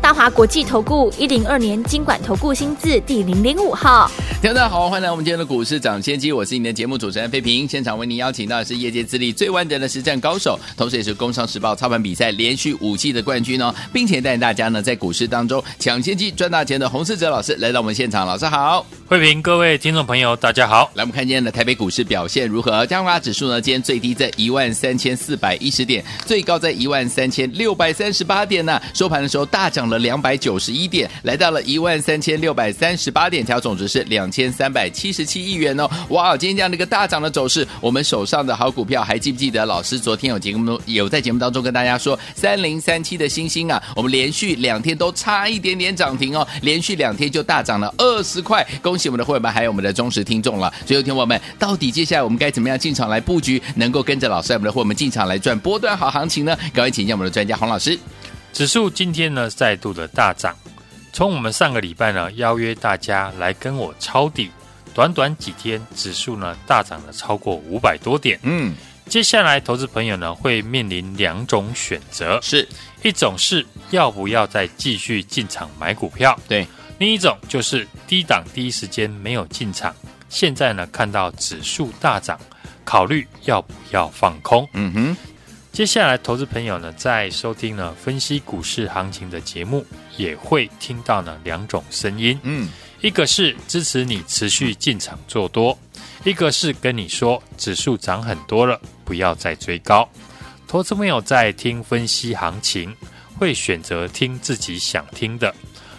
大华国际投顾一零二年金管投顾新字第零零五号，听众大家好，欢迎来我们今天的股市涨先机，我是你的节目主持人费平。现场为您邀请到的是业界资历最完整的实战高手，同时也是工商时报操盘比赛连续五季的冠军哦，并且带领大家呢在股市当中抢先机赚大钱的洪世哲老师来到我们现场，老师好，费平，各位听众朋友大家好。来，我们看今天的台北股市表现如何？加权指数呢，今天最低在一万三千四百一十点，最高在一万三千六百三十八点呢，收盘的时候大涨涨了。两百九十一点，来到了一万三千六百三十八点，条总值是两千三百七十七亿元哦！哇，今天这样的一个大涨的走势，我们手上的好股票还记不记得？老师昨天有节目有在节目当中跟大家说，三零三七的星星啊，我们连续两天都差一点点涨停哦，连续两天就大涨了二十块，恭喜我们的会员们还有我们的忠实听众了。所以，听我们到底接下来我们该怎么样进场来布局，能够跟着老师我们的会员们进场来赚波段好行情呢？赶快请教我们的专家洪老师。指数今天呢再度的大涨，从我们上个礼拜呢邀约大家来跟我抄底，短短几天指数呢大涨了超过五百多点。嗯，接下来投资朋友呢会面临两种选择，是一种是要不要再继续进场买股票，对；另一种就是低档第一时间没有进场，现在呢看到指数大涨，考虑要不要放空。嗯哼。接下来，投资朋友呢，在收听呢分析股市行情的节目，也会听到呢两种声音。嗯，一个是支持你持续进场做多，一个是跟你说指数涨很多了，不要再追高。投资朋友在听分析行情，会选择听自己想听的。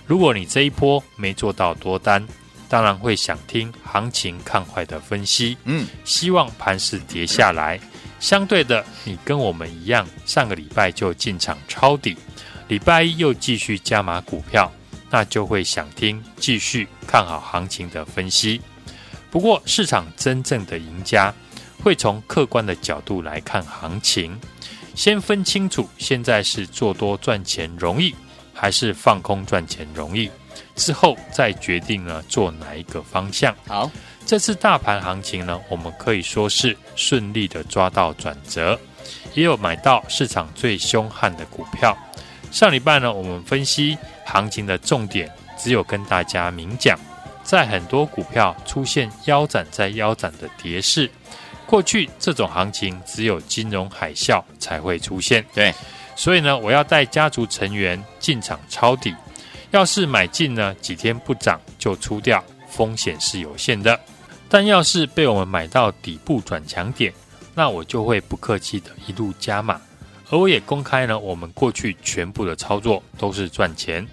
如果你这一波没做到多单，当然会想听行情看坏的分析。嗯，希望盘势跌下来。相对的，你跟我们一样，上个礼拜就进场抄底，礼拜一又继续加码股票，那就会想听继续看好行情的分析。不过，市场真正的赢家会从客观的角度来看行情，先分清楚现在是做多赚钱容易，还是放空赚钱容易，之后再决定呢做哪一个方向。好。这次大盘行情呢，我们可以说是顺利的抓到转折，也有买到市场最凶悍的股票。上礼拜呢，我们分析行情的重点，只有跟大家明讲，在很多股票出现腰斩再腰斩的跌势，过去这种行情只有金融海啸才会出现。对，所以呢，我要带家族成员进场抄底，要是买进呢，几天不涨就出掉，风险是有限的。但要是被我们买到底部转强点，那我就会不客气的一路加码，而我也公开呢，我们过去全部的操作都是赚钱。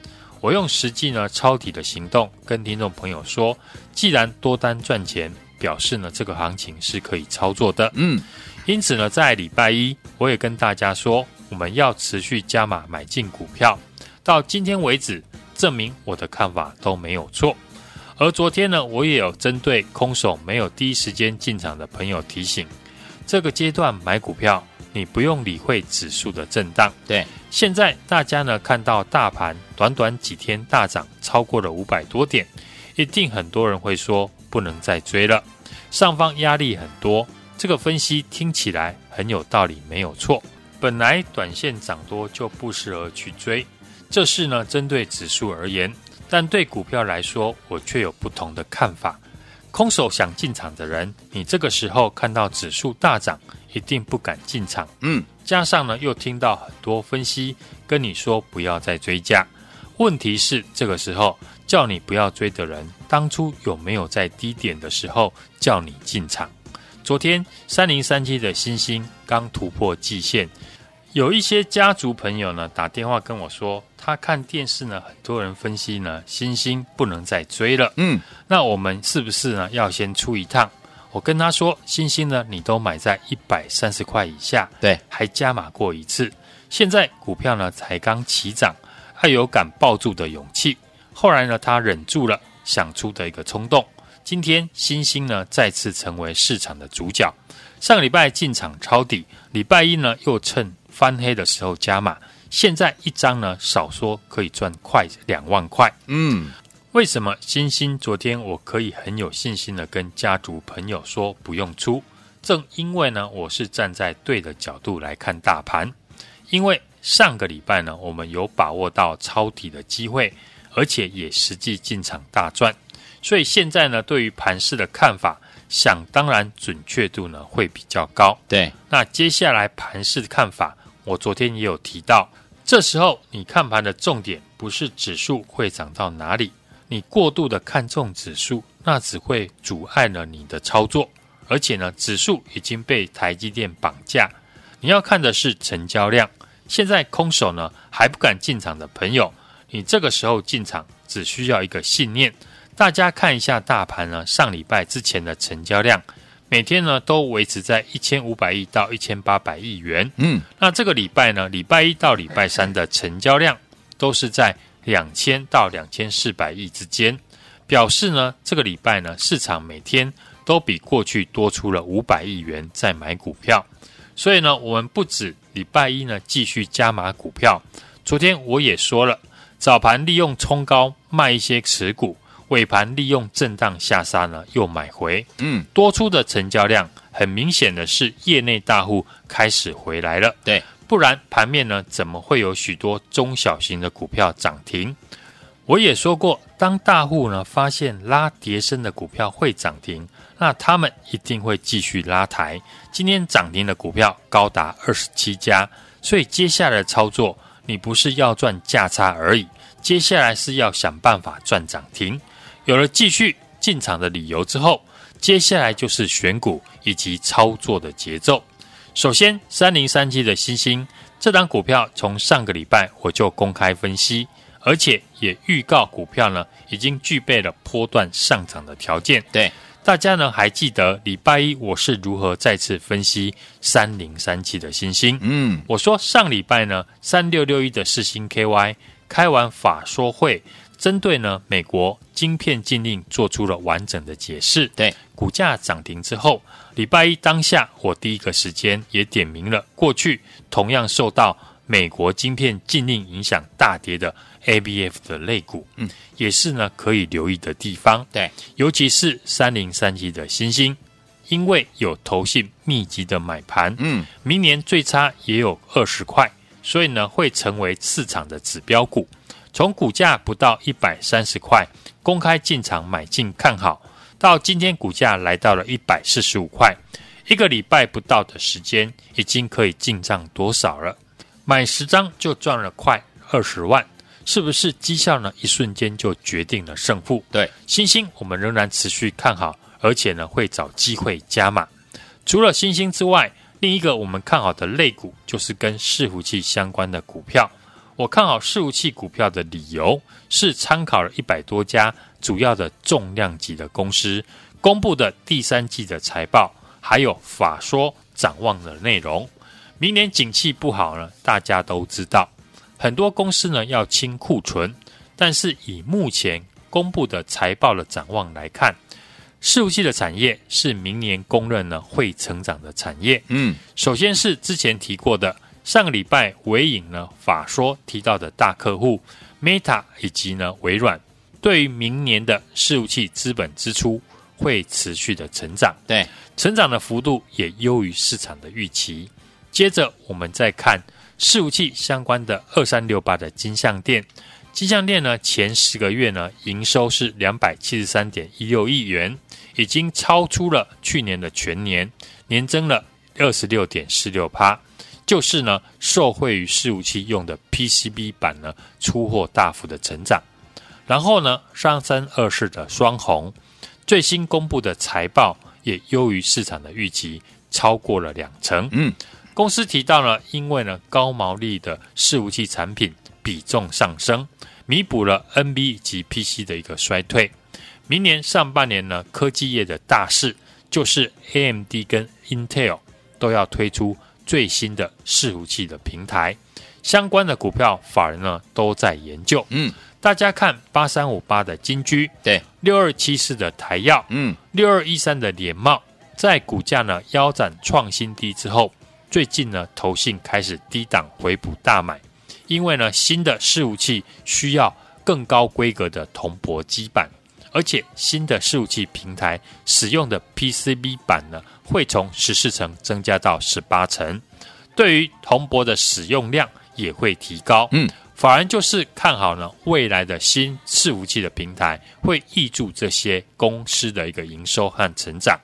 我用实际呢抄底的行动跟听众朋友说，既然多单赚钱，表示呢这个行情是可以操作的。嗯，因此呢，在礼拜一我也跟大家说，我们要持续加码买进股票，到今天为止，证明我的看法都没有错。而昨天呢，我也有针对空手没有第一时间进场的朋友提醒，这个阶段买股票，你不用理会指数的震荡。对，现在大家呢看到大盘短短几天大涨超过了五百多点，一定很多人会说不能再追了，上方压力很多。这个分析听起来很有道理，没有错。本来短线涨多就不适合去追，这是呢针对指数而言。但对股票来说，我却有不同的看法。空手想进场的人，你这个时候看到指数大涨，一定不敢进场。嗯，加上呢，又听到很多分析跟你说不要再追加。问题是，这个时候叫你不要追的人，当初有没有在低点的时候叫你进场？昨天三零三七的星星刚突破季线。有一些家族朋友呢打电话跟我说，他看电视呢，很多人分析呢，星星不能再追了。嗯，那我们是不是呢要先出一趟？我跟他说，星星呢，你都买在一百三十块以下，对，还加码过一次，现在股票呢才刚起涨，他有敢抱住的勇气。后来呢，他忍住了想出的一个冲动，今天星星呢再次成为市场的主角。上个礼拜进场抄底，礼拜一呢又趁翻黑的时候加码，现在一张呢少说可以赚快两万块。嗯，为什么星星昨天我可以很有信心的跟家族朋友说不用出？正因为呢我是站在对的角度来看大盘，因为上个礼拜呢我们有把握到抄底的机会，而且也实际进场大赚。所以现在呢，对于盘势的看法，想当然准确度呢会比较高。对，那接下来盘势的看法，我昨天也有提到，这时候你看盘的重点不是指数会涨到哪里，你过度的看重指数，那只会阻碍了你的操作。而且呢，指数已经被台积电绑架，你要看的是成交量。现在空手呢还不敢进场的朋友，你这个时候进场只需要一个信念。大家看一下大盘呢，上礼拜之前的成交量，每天呢都维持在一千五百亿到一千八百亿元。嗯，那这个礼拜呢，礼拜一到礼拜三的成交量都是在两千到两千四百亿之间，表示呢，这个礼拜呢，市场每天都比过去多出了五百亿元在买股票。所以呢，我们不止礼拜一呢继续加码股票，昨天我也说了，早盘利用冲高卖一些持股。尾盘利用震荡下杀呢，又买回，嗯，多出的成交量，很明显的是业内大户开始回来了，对，不然盘面呢怎么会有许多中小型的股票涨停？我也说过，当大户呢发现拉跌升的股票会涨停，那他们一定会继续拉抬。今天涨停的股票高达二十七家，所以接下来的操作，你不是要赚价差而已，接下来是要想办法赚涨停。有了继续进场的理由之后，接下来就是选股以及操作的节奏。首先，三零三七的星星这档股票，从上个礼拜我就公开分析，而且也预告股票呢已经具备了波段上涨的条件。对，大家呢还记得礼拜一我是如何再次分析三零三七的星星？嗯，我说上礼拜呢三六六一的四星 KY 开完法说会。针对呢，美国晶片禁令做出了完整的解释。对，股价涨停之后，礼拜一当下，我第一个时间也点名了过去同样受到美国晶片禁令影响大跌的 ABF 的类股，嗯，也是呢可以留意的地方。对，尤其是三零三七的新兴，因为有投信密集的买盘，嗯，明年最差也有二十块，所以呢会成为市场的指标股。从股价不到一百三十块，公开进场买进看好，到今天股价来到了一百四十五块，一个礼拜不到的时间，已经可以进账多少了？买十张就赚了快二十万，是不是绩效呢？一瞬间就决定了胜负。对，星星我们仍然持续看好，而且呢会找机会加码。除了星星之外，另一个我们看好的类股就是跟伺服器相关的股票。我看好伺服器股票的理由是参考了一百多家主要的重量级的公司公布的第三季的财报，还有法说展望的内容。明年景气不好呢，大家都知道，很多公司呢要清库存，但是以目前公布的财报的展望来看，伺服器的产业是明年公认呢会成长的产业。嗯，首先是之前提过的。上个礼拜，纬颖呢法说提到的大客户 Meta 以及呢微软，对于明年的伺服器资本支出会持续的成长，对，成长的幅度也优于市场的预期。接着我们再看伺服器相关的二三六八的金像电，金像电呢前十个月呢营收是两百七十三点一六亿元，已经超出了去年的全年，年增了二十六点四六趴。就是呢，受惠于伺服器用的 PCB 板呢出货大幅的成长，然后呢，三三二四的双红最新公布的财报也优于市场的预期，超过了两成。嗯，公司提到呢，因为呢高毛利的伺服器产品比重上升，弥补了 NB 及 PC 的一个衰退。明年上半年呢，科技业的大事就是 AMD 跟 Intel 都要推出。最新的伺服器的平台，相关的股票法人呢都在研究。嗯，大家看八三五八的金居，对，六二七四的台药，嗯，六二一三的联茂，在股价呢腰斩创新低之后，最近呢投信开始低档回补大买，因为呢新的伺服器需要更高规格的铜箔基板。而且新的伺服器平台使用的 PCB 板呢，会从十四层增加到十八层，对于铜箔的使用量也会提高。嗯，反而就是看好呢未来的新伺服器的平台会挹注这些公司的一个营收和成长。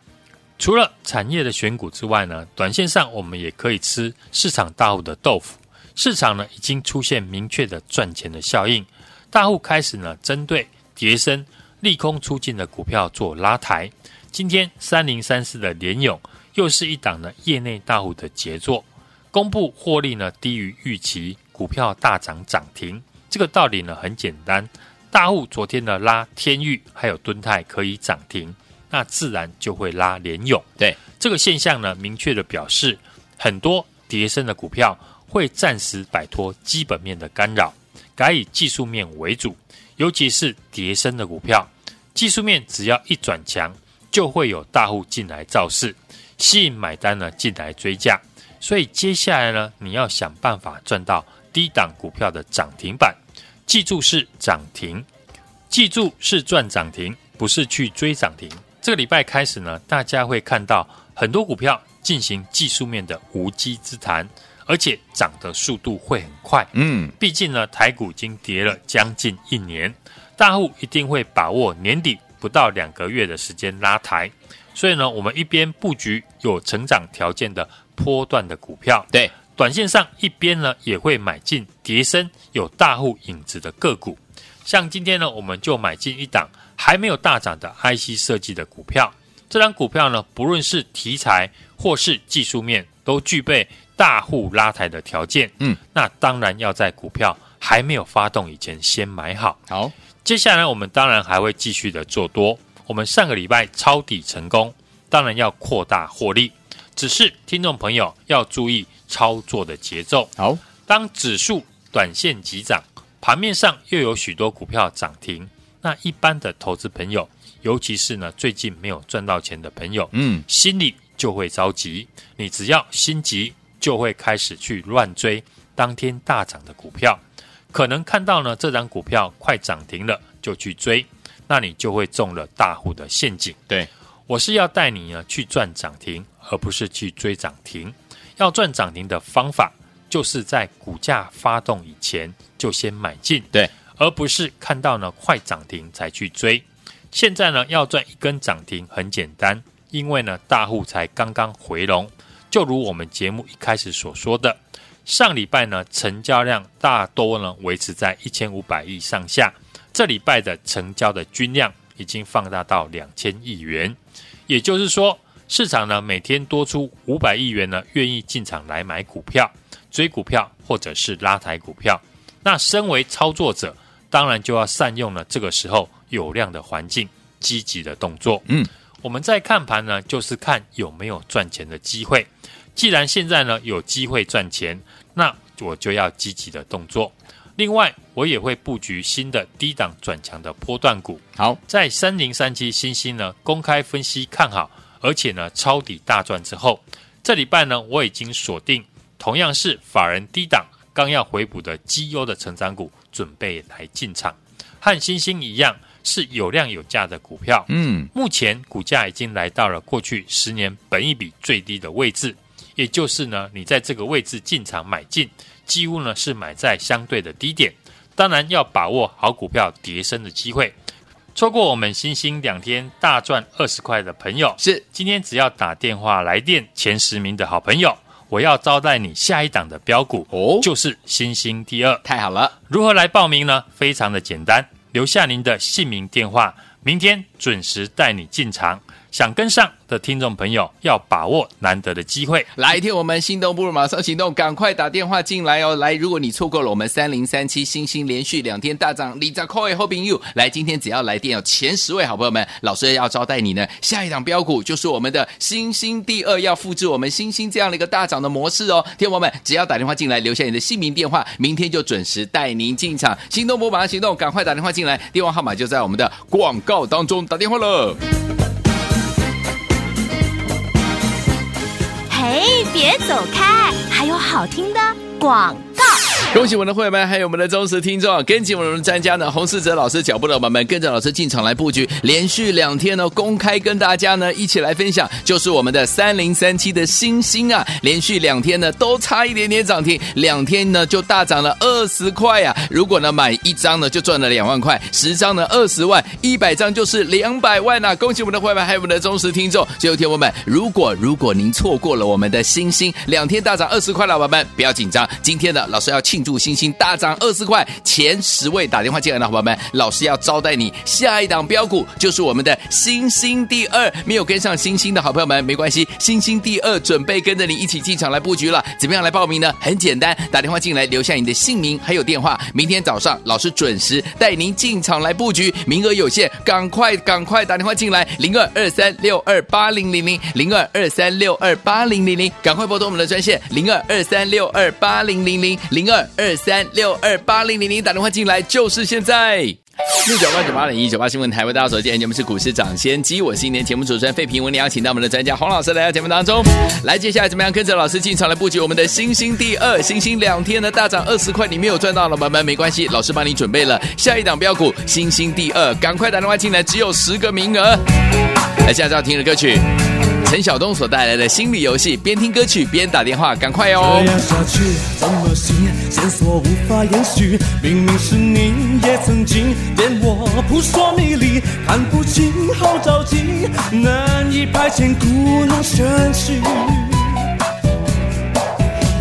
除了产业的选股之外呢，短线上我们也可以吃市场大户的豆腐。市场呢已经出现明确的赚钱的效应，大户开始呢针对跌升。利空出尽的股票做拉抬，今天三零三四的联勇又是一档呢业内大户的杰作，公布获利呢低于预期，股票大涨涨停。这个道理呢很简单，大户昨天呢拉天域还有敦泰可以涨停，那自然就会拉联勇。对这个现象呢，明确的表示很多跌升的股票会暂时摆脱基本面的干扰，改以技术面为主。尤其是跌升的股票，技术面只要一转强，就会有大户进来造势，吸引买单呢进来追价。所以接下来呢，你要想办法赚到低档股票的涨停板。记住是涨停，记住是赚涨停，不是去追涨停。这个礼拜开始呢，大家会看到很多股票进行技术面的无稽之谈。而且涨的速度会很快，嗯，毕竟呢，台股已经跌了将近一年，大户一定会把握年底不到两个月的时间拉抬，所以呢，我们一边布局有成长条件的波段的股票，对，短线上一边呢也会买进叠升有大户影子的个股，像今天呢，我们就买进一档还没有大涨的 IC 设计的股票，这张股票呢，不论是题材或是技术面，都具备。大户拉抬的条件，嗯，那当然要在股票还没有发动以前先买好。好，接下来我们当然还会继续的做多。我们上个礼拜抄底成功，当然要扩大获利。只是听众朋友要注意操作的节奏。好，当指数短线急涨，盘面上又有许多股票涨停，那一般的投资朋友，尤其是呢最近没有赚到钱的朋友，嗯，心里就会着急。你只要心急。就会开始去乱追当天大涨的股票，可能看到呢这张股票快涨停了就去追，那你就会中了大户的陷阱。对，我是要带你呢去赚涨停，而不是去追涨停。要赚涨停的方法，就是在股价发动以前就先买进，对，而不是看到呢快涨停才去追。现在呢要赚一根涨停很简单，因为呢大户才刚刚回笼。就如我们节目一开始所说的，上礼拜呢成交量大多呢维持在一千五百亿上下，这礼拜的成交的均量已经放大到两千亿元，也就是说市场呢每天多出五百亿元呢愿意进场来买股票、追股票或者是拉抬股票。那身为操作者，当然就要善用了这个时候有量的环境，积极的动作。嗯。我们在看盘呢，就是看有没有赚钱的机会。既然现在呢有机会赚钱，那我就要积极的动作。另外，我也会布局新的低档转强的波段股。好，在三零三七欣兴呢公开分析看好，而且呢抄底大赚之后，这礼拜呢我已经锁定同样是法人低档刚要回补的绩优的成长股，准备来进场，和欣兴一样。是有量有价的股票，嗯，目前股价已经来到了过去十年本一比最低的位置，也就是呢，你在这个位置进场买进，几乎呢是买在相对的低点。当然要把握好股票跌升的机会。错过我们星星两天大赚二十块的朋友，是今天只要打电话来电前十名的好朋友，我要招待你下一档的标股哦，就是星星第二。太好了，如何来报名呢？非常的简单。留下您的姓名电话，明天准时带你进场。想跟上的听众朋友要把握难得的机会。来听我们心动不如马上行动，赶快打电话进来哦！来，如果你错过了我们三零三七星星连续两天大涨，你在 call hoping you 来，今天只要来电有前十位好朋友们，老师要招待你呢。下一档标股就是我们的星星第二，要复制我们星星这样的一个大涨的模式哦。听友们，只要打电话进来，留下你的姓名电话，明天就准时带您进场。心动不马上行动，赶快打电话进来，电话号码就在我们的广告当中，打电话了。嘿，别走开，还有好听的广告。恭喜我们的会员们，还有我们的忠实听众，跟紧我们的专家呢，洪世哲老师脚步的伙伴们，跟着老师进场来布局，连续两天呢，公开跟大家呢一起来分享，就是我们的三零三七的星星啊，连续两天呢都差一点点涨停，两天呢就大涨了二十块啊！如果呢买一张呢就赚了两万块，十张呢二十万，一百张就是两百万呐、啊！恭喜我们的会员们，还有我们的忠实听众。最后天友们，如果如果您错过了我们的星星两天大涨二十块，老板们不要紧张，今天呢老师要庆。庆祝星星大涨二十块，前十位打电话进来的伙伴们，老师要招待你。下一档标股就是我们的星星第二，没有跟上星星的好朋友们没关系，星星第二准备跟着你一起进场来布局了。怎么样来报名呢？很简单，打电话进来留下你的姓名还有电话，明天早上老师准时带您进场来布局，名额有限，赶快赶快打电话进来，零二二三六二八零零零零二二三六二八零零零，赶快拨通我们的专线零二二三六二八零零零零二。二三六二八零零零打电话进来就是现在，六九八九八零一九八新闻台为大家所见，节目是股市涨先机，我是今年节目主持人费平，为你邀请到我们的专家洪老师来到节目当中，来接下来怎么样跟着老师进场来布局我们的星星第二，星星两天的大涨二十块，你没有赚到了，朋友们没关系，老师帮你准备了下一档标股星星第二，赶快打电话进来，只有十个名额，来现在要听的歌曲。陈晓东所带来的心理游戏，边听歌曲边打电话，赶快哦！这样下去怎么行？线索无法延续，明明是你也曾经对我扑朔迷离，看不清好着急，难以排遣故弄玄虚。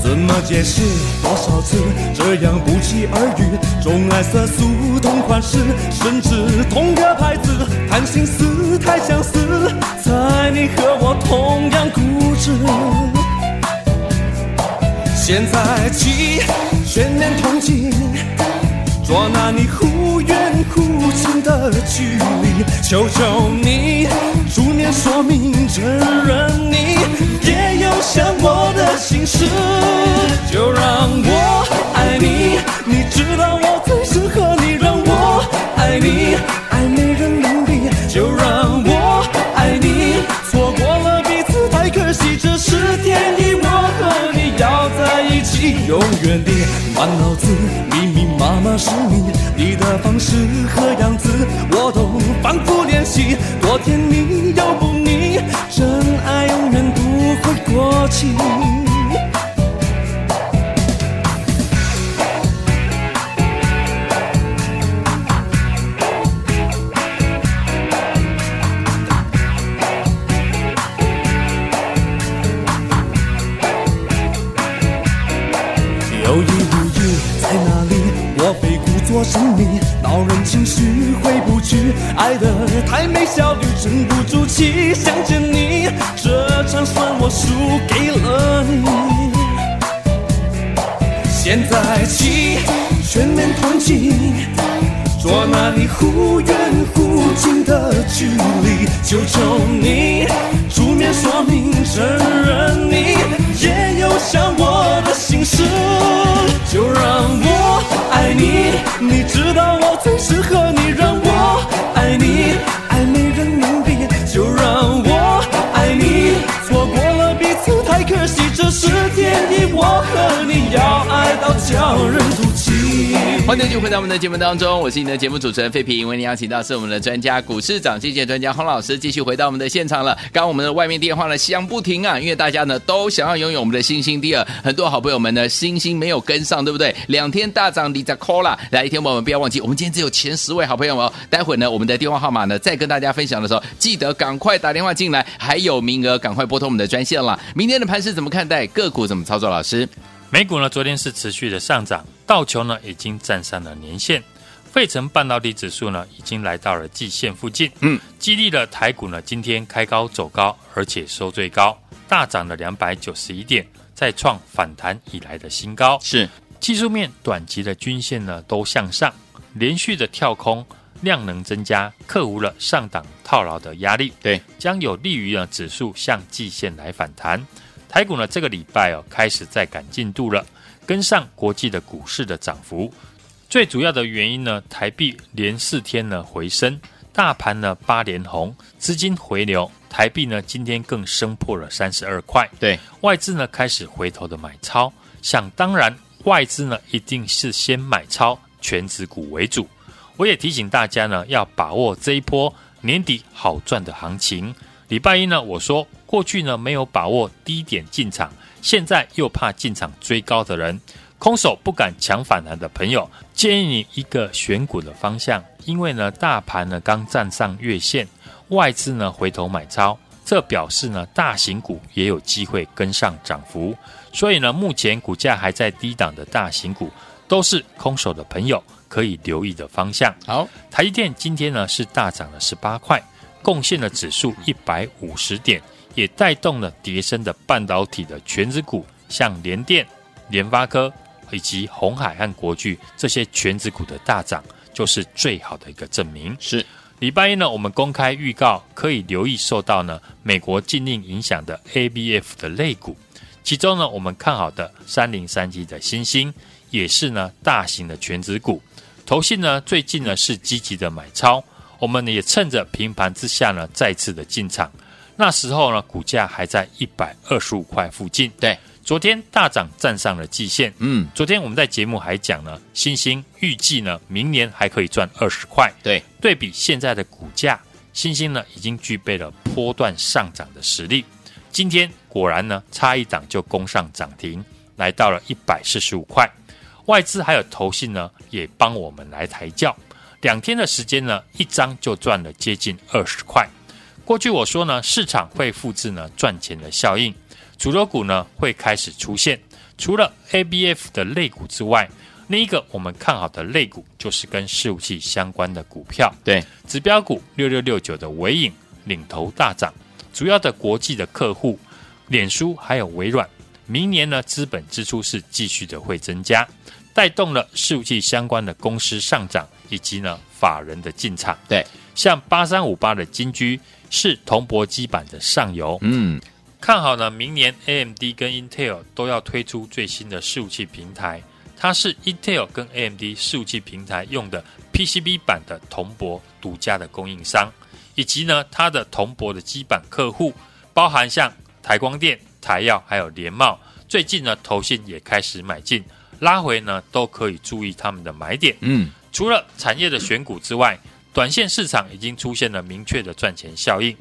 怎么解释？多少次这样不期而遇？钟爱色素同款式，甚至同个牌子，谈心事太相似，猜你和我同样固执。现在起全面同进，捉拿你忽远忽近的距离，求求你出面说明，承认你也有想我的心事。就让我爱你，你知道我最适合你，让我爱你，永远的满脑子密密麻麻是你，你的方式和样子我都反复练习，多甜蜜又不腻，真爱永远不会过期。爱的太美，效率沉不住气。想见你，这场算我输给了你。现在起全面同进，捉拿你忽远忽近的距离。求求你出面说明，承认你也有想我的心事。就让我爱你，你知道我最适合你，让我爱你，爱没人民币。就让我爱你，错过了彼此太可惜，这是天意，我和你要爱到叫人吐。欢迎继续回到我们的节目当中，我是你的节目主持人费平，为您邀请到是我们的专家股市涨跌专家洪老师，继续回到我们的现场了。刚刚我们的外面电话呢响不停啊，因为大家呢都想要拥有我们的星星第二，很多好朋友们呢星星没有跟上，对不对？两天大涨，你在 call 啦。来一天我们不要忘记，我们今天只有前十位好朋友哦。待会呢我们的电话号码呢再跟大家分享的时候，记得赶快打电话进来，还有名额，赶快拨通我们的专线了。明天的盘势怎么看待？个股怎么操作？老师？美股呢，昨天是持续的上涨，道琼呢已经站上了年线，费城半导体指数呢，已经来到了季线附近，嗯，激励了台股呢，今天开高走高，而且收最高，大涨了两百九十一点，再创反弹以来的新高。是。技术面短期的均线呢都向上，连续的跳空，量能增加，克服了上档套牢的压力，对，将有利于呢指数向季线来反弹。台股呢这个礼拜哦开始在赶进度了，跟上国际的股市的涨幅。最主要的原因呢，台币连四天呢回升，大盘呢八连红，资金回流，台币呢今天更升破了三十二块。对，外资呢开始回头的买超，想当然，外资呢一定是先买超全值股为主。我也提醒大家呢，要把握这一波年底好赚的行情。礼拜一呢，我说过去呢没有把握低点进场，现在又怕进场追高的人。空手不敢抢反弹的朋友，建议你一个选股的方向，因为呢，大盘呢刚站上月线，外资呢回头买超，这表示呢，大型股也有机会跟上涨幅，所以呢，目前股价还在低档的大型股，都是空手的朋友可以留意的方向。好，台积电今天呢是大涨了十八块，贡献了指数一百五十点，也带动了跌升的半导体的全值股，像联电、联发科。以及鸿海和国巨这些全值股的大涨，就是最好的一个证明。是礼拜一呢，我们公开预告可以留意受到呢美国禁令影响的 ABF 的类股，其中呢我们看好的三零三七的新兴，也是呢大型的全值股。投信呢最近呢是积极的买超，我们呢也趁着平盘之下呢再次的进场，那时候呢股价还在一百二十五块附近。对。昨天大涨，站上了季线。嗯，昨天我们在节目还讲呢，星星预计呢，明年还可以赚二十块。对，对比现在的股价，星星呢已经具备了波段上涨的实力。今天果然呢，差一档就攻上涨停，来到了一百四十五块。外资还有投信呢，也帮我们来抬轿。两天的时间呢，一张就赚了接近二十块。过去我说呢，市场会复制呢赚钱的效应。主流股呢会开始出现，除了 ABF 的类股之外，另一个我们看好的类股就是跟事务器相关的股票。对，指标股六六六九的尾影领头大涨，主要的国际的客户，脸书还有微软，明年呢资本支出是继续的会增加，带动了事务器相关的公司上涨，以及呢法人的进场。对，像八三五八的金居是铜箔基板的上游。嗯。看好呢，明年 AMD 跟 Intel 都要推出最新的伺服器平台，它是 Intel 跟 AMD 伺服器平台用的 PCB 版的铜箔独家的供应商，以及呢它的铜箔的基板客户，包含像台光电、台药还有联茂，最近呢投信也开始买进，拉回呢都可以注意他们的买点。嗯，除了产业的选股之外，短线市场已经出现了明确的赚钱效应。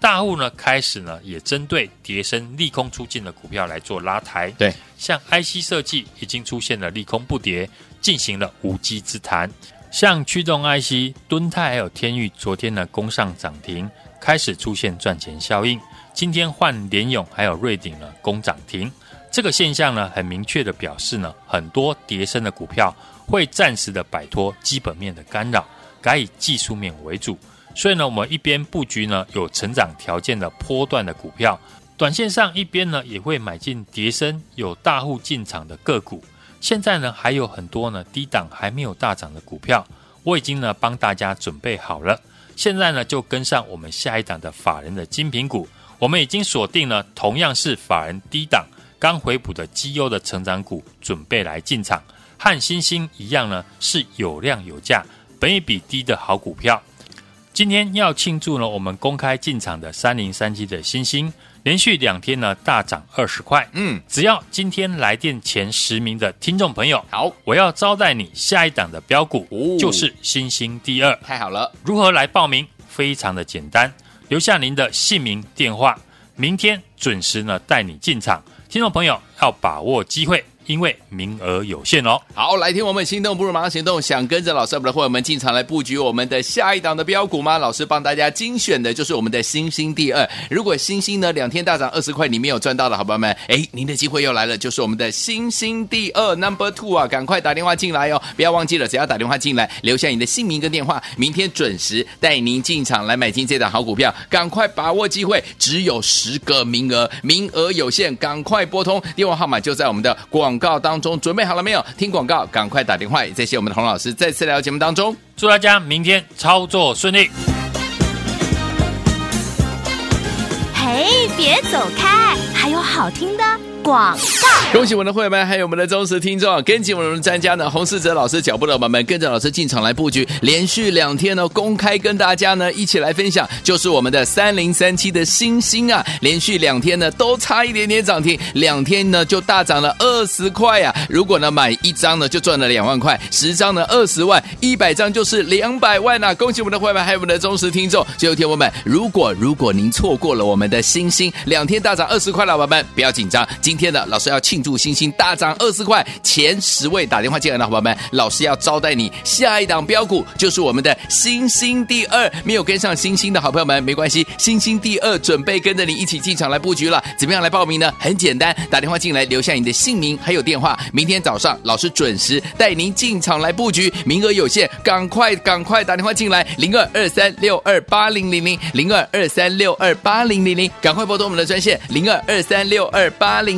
大户呢开始呢也针对跌升利空出尽的股票来做拉抬，对，像 IC 设计已经出现了利空不跌，进行了无稽之谈。像驱动 IC、敦泰还有天域，昨天呢攻上涨停，开始出现赚钱效应。今天换联勇还有瑞鼎呢攻涨停，这个现象呢很明确的表示呢，很多跌升的股票会暂时的摆脱基本面的干扰，改以技术面为主。所以呢，我们一边布局呢有成长条件的波段的股票，短线上一边呢也会买进跌升有大户进场的个股。现在呢还有很多呢低档还没有大涨的股票，我已经呢帮大家准备好了。现在呢就跟上我们下一档的法人的精品股，我们已经锁定了同样是法人低档刚回补的绩优的成长股，准备来进场。和星星一样呢是有量有价、本益比低的好股票。今天要庆祝呢，我们公开进场的三零三七的星星，连续两天呢大涨二十块。嗯，只要今天来电前十名的听众朋友，好，我要招待你下一档的标股，哦、就是星星第二。太好了，如何来报名？非常的简单，留下您的姓名、电话，明天准时呢带你进场。听众朋友要把握机会。因为名额有限哦。好，来听我们心动不如马上行动，想跟着老师我们的会员们进场来布局我们的下一档的标股吗？老师帮大家精选的就是我们的星星第二。如果星星呢两天大涨二十块，你没有赚到的好朋友们，哎，您的机会又来了，就是我们的星星第二 Number Two 啊，赶快打电话进来哦，不要忘记了，只要打电话进来，留下你的姓名跟电话，明天准时带您进场来买进这档好股票，赶快把握机会，只有十个名额，名额有限，赶快拨通电话号码，就在我们的广告当中，准备好了没有？听广告，赶快打电话。谢谢我们的洪老师再次来到节目当中，祝大家明天操作顺利。嘿，别走开，还有好听的广告。恭喜我们的会员们，还有我们的忠实听众，跟紧我们的专家呢，洪世哲老师脚步的伙伴们，跟着老师进场来布局，连续两天呢，公开跟大家呢一起来分享，就是我们的三零三七的新星啊，连续两天呢都差一点点涨停，两天呢就大涨了二十块啊！如果呢买一张呢就赚了两万块，十张呢二十万，一百张就是两百万呐！恭喜我们的会员们，还有我们的忠实听众。最后天我们，如果如果您错过了我们的新星两天大涨二十块，老板们不要紧张，今天呢老师要庆。祝星星大涨二十块，前十位打电话进来的伙伴们，老师要招待你下一档标股，就是我们的星星第二。没有跟上星星的好朋友们没关系，星星第二准备跟着你一起进场来布局了。怎么样来报名呢？很简单，打电话进来留下你的姓名还有电话，明天早上老师准时带您进场来布局，名额有限，赶快赶快打电话进来，零二二三六二八零零零零二二三六二八零零零，赶快拨通我们的专线零二二三六二八零